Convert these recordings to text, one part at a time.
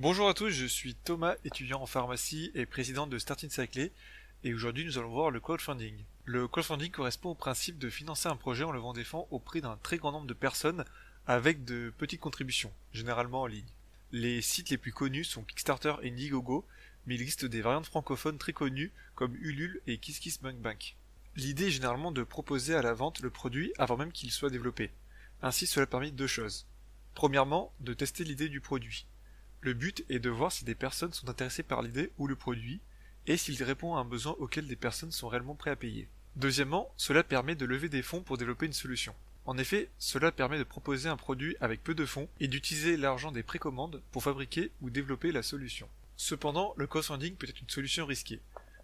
Bonjour à tous, je suis Thomas, étudiant en pharmacie et président de Starting Cyclé, et aujourd'hui nous allons voir le crowdfunding. Le crowdfunding correspond au principe de financer un projet en levant des fonds au prix d'un très grand nombre de personnes avec de petites contributions, généralement en ligne. Les sites les plus connus sont Kickstarter et Indiegogo, mais il existe des variantes francophones très connues comme Ulule et KissKissBankBank. L'idée est généralement de proposer à la vente le produit avant même qu'il soit développé. Ainsi cela permet deux choses. Premièrement, de tester l'idée du produit. Le but est de voir si des personnes sont intéressées par l'idée ou le produit, et s'il répond à un besoin auquel des personnes sont réellement prêtes à payer. Deuxièmement, cela permet de lever des fonds pour développer une solution. En effet, cela permet de proposer un produit avec peu de fonds et d'utiliser l'argent des précommandes pour fabriquer ou développer la solution. Cependant, le crowdfunding peut être une solution risquée.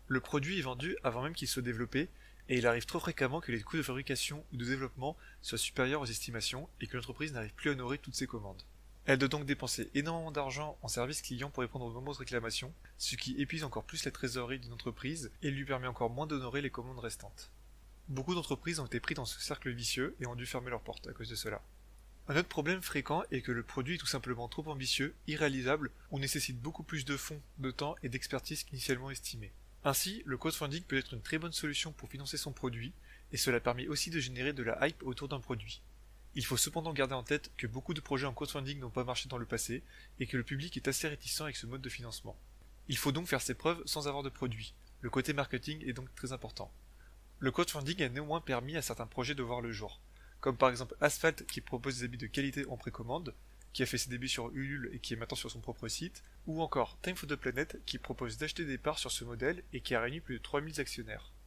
Le produit est vendu avant même qu'il soit développé, et il arrive trop fréquemment que les coûts de fabrication ou de développement soient supérieurs aux estimations et que l'entreprise n'arrive plus à honorer toutes ses commandes. Elle doit donc dépenser énormément d'argent en service client pour répondre aux nombreuses réclamations, ce qui épuise encore plus la trésorerie d'une entreprise et lui permet encore moins d'honorer les commandes restantes. Beaucoup d'entreprises ont été pris dans ce cercle vicieux et ont dû fermer leurs portes à cause de cela. Un autre problème fréquent est que le produit est tout simplement trop ambitieux, irréalisable ou nécessite beaucoup plus de fonds, de temps et d'expertise qu'initialement estimé. Ainsi, le crowdfunding peut être une très bonne solution pour financer son produit, et cela permet aussi de générer de la hype autour d'un produit. Il faut cependant garder en tête que beaucoup de projets en crowdfunding n'ont pas marché dans le passé et que le public est assez réticent avec ce mode de financement. Il faut donc faire ses preuves sans avoir de produit. Le côté marketing est donc très important. Le crowdfunding a néanmoins permis à certains projets de voir le jour, comme par exemple Asphalt qui propose des habits de qualité en précommande, qui a fait ses débuts sur Ulule et qui est maintenant sur son propre site, ou encore Time for the Planet qui propose d'acheter des parts sur ce modèle et qui a réuni plus de 3000 actionnaires.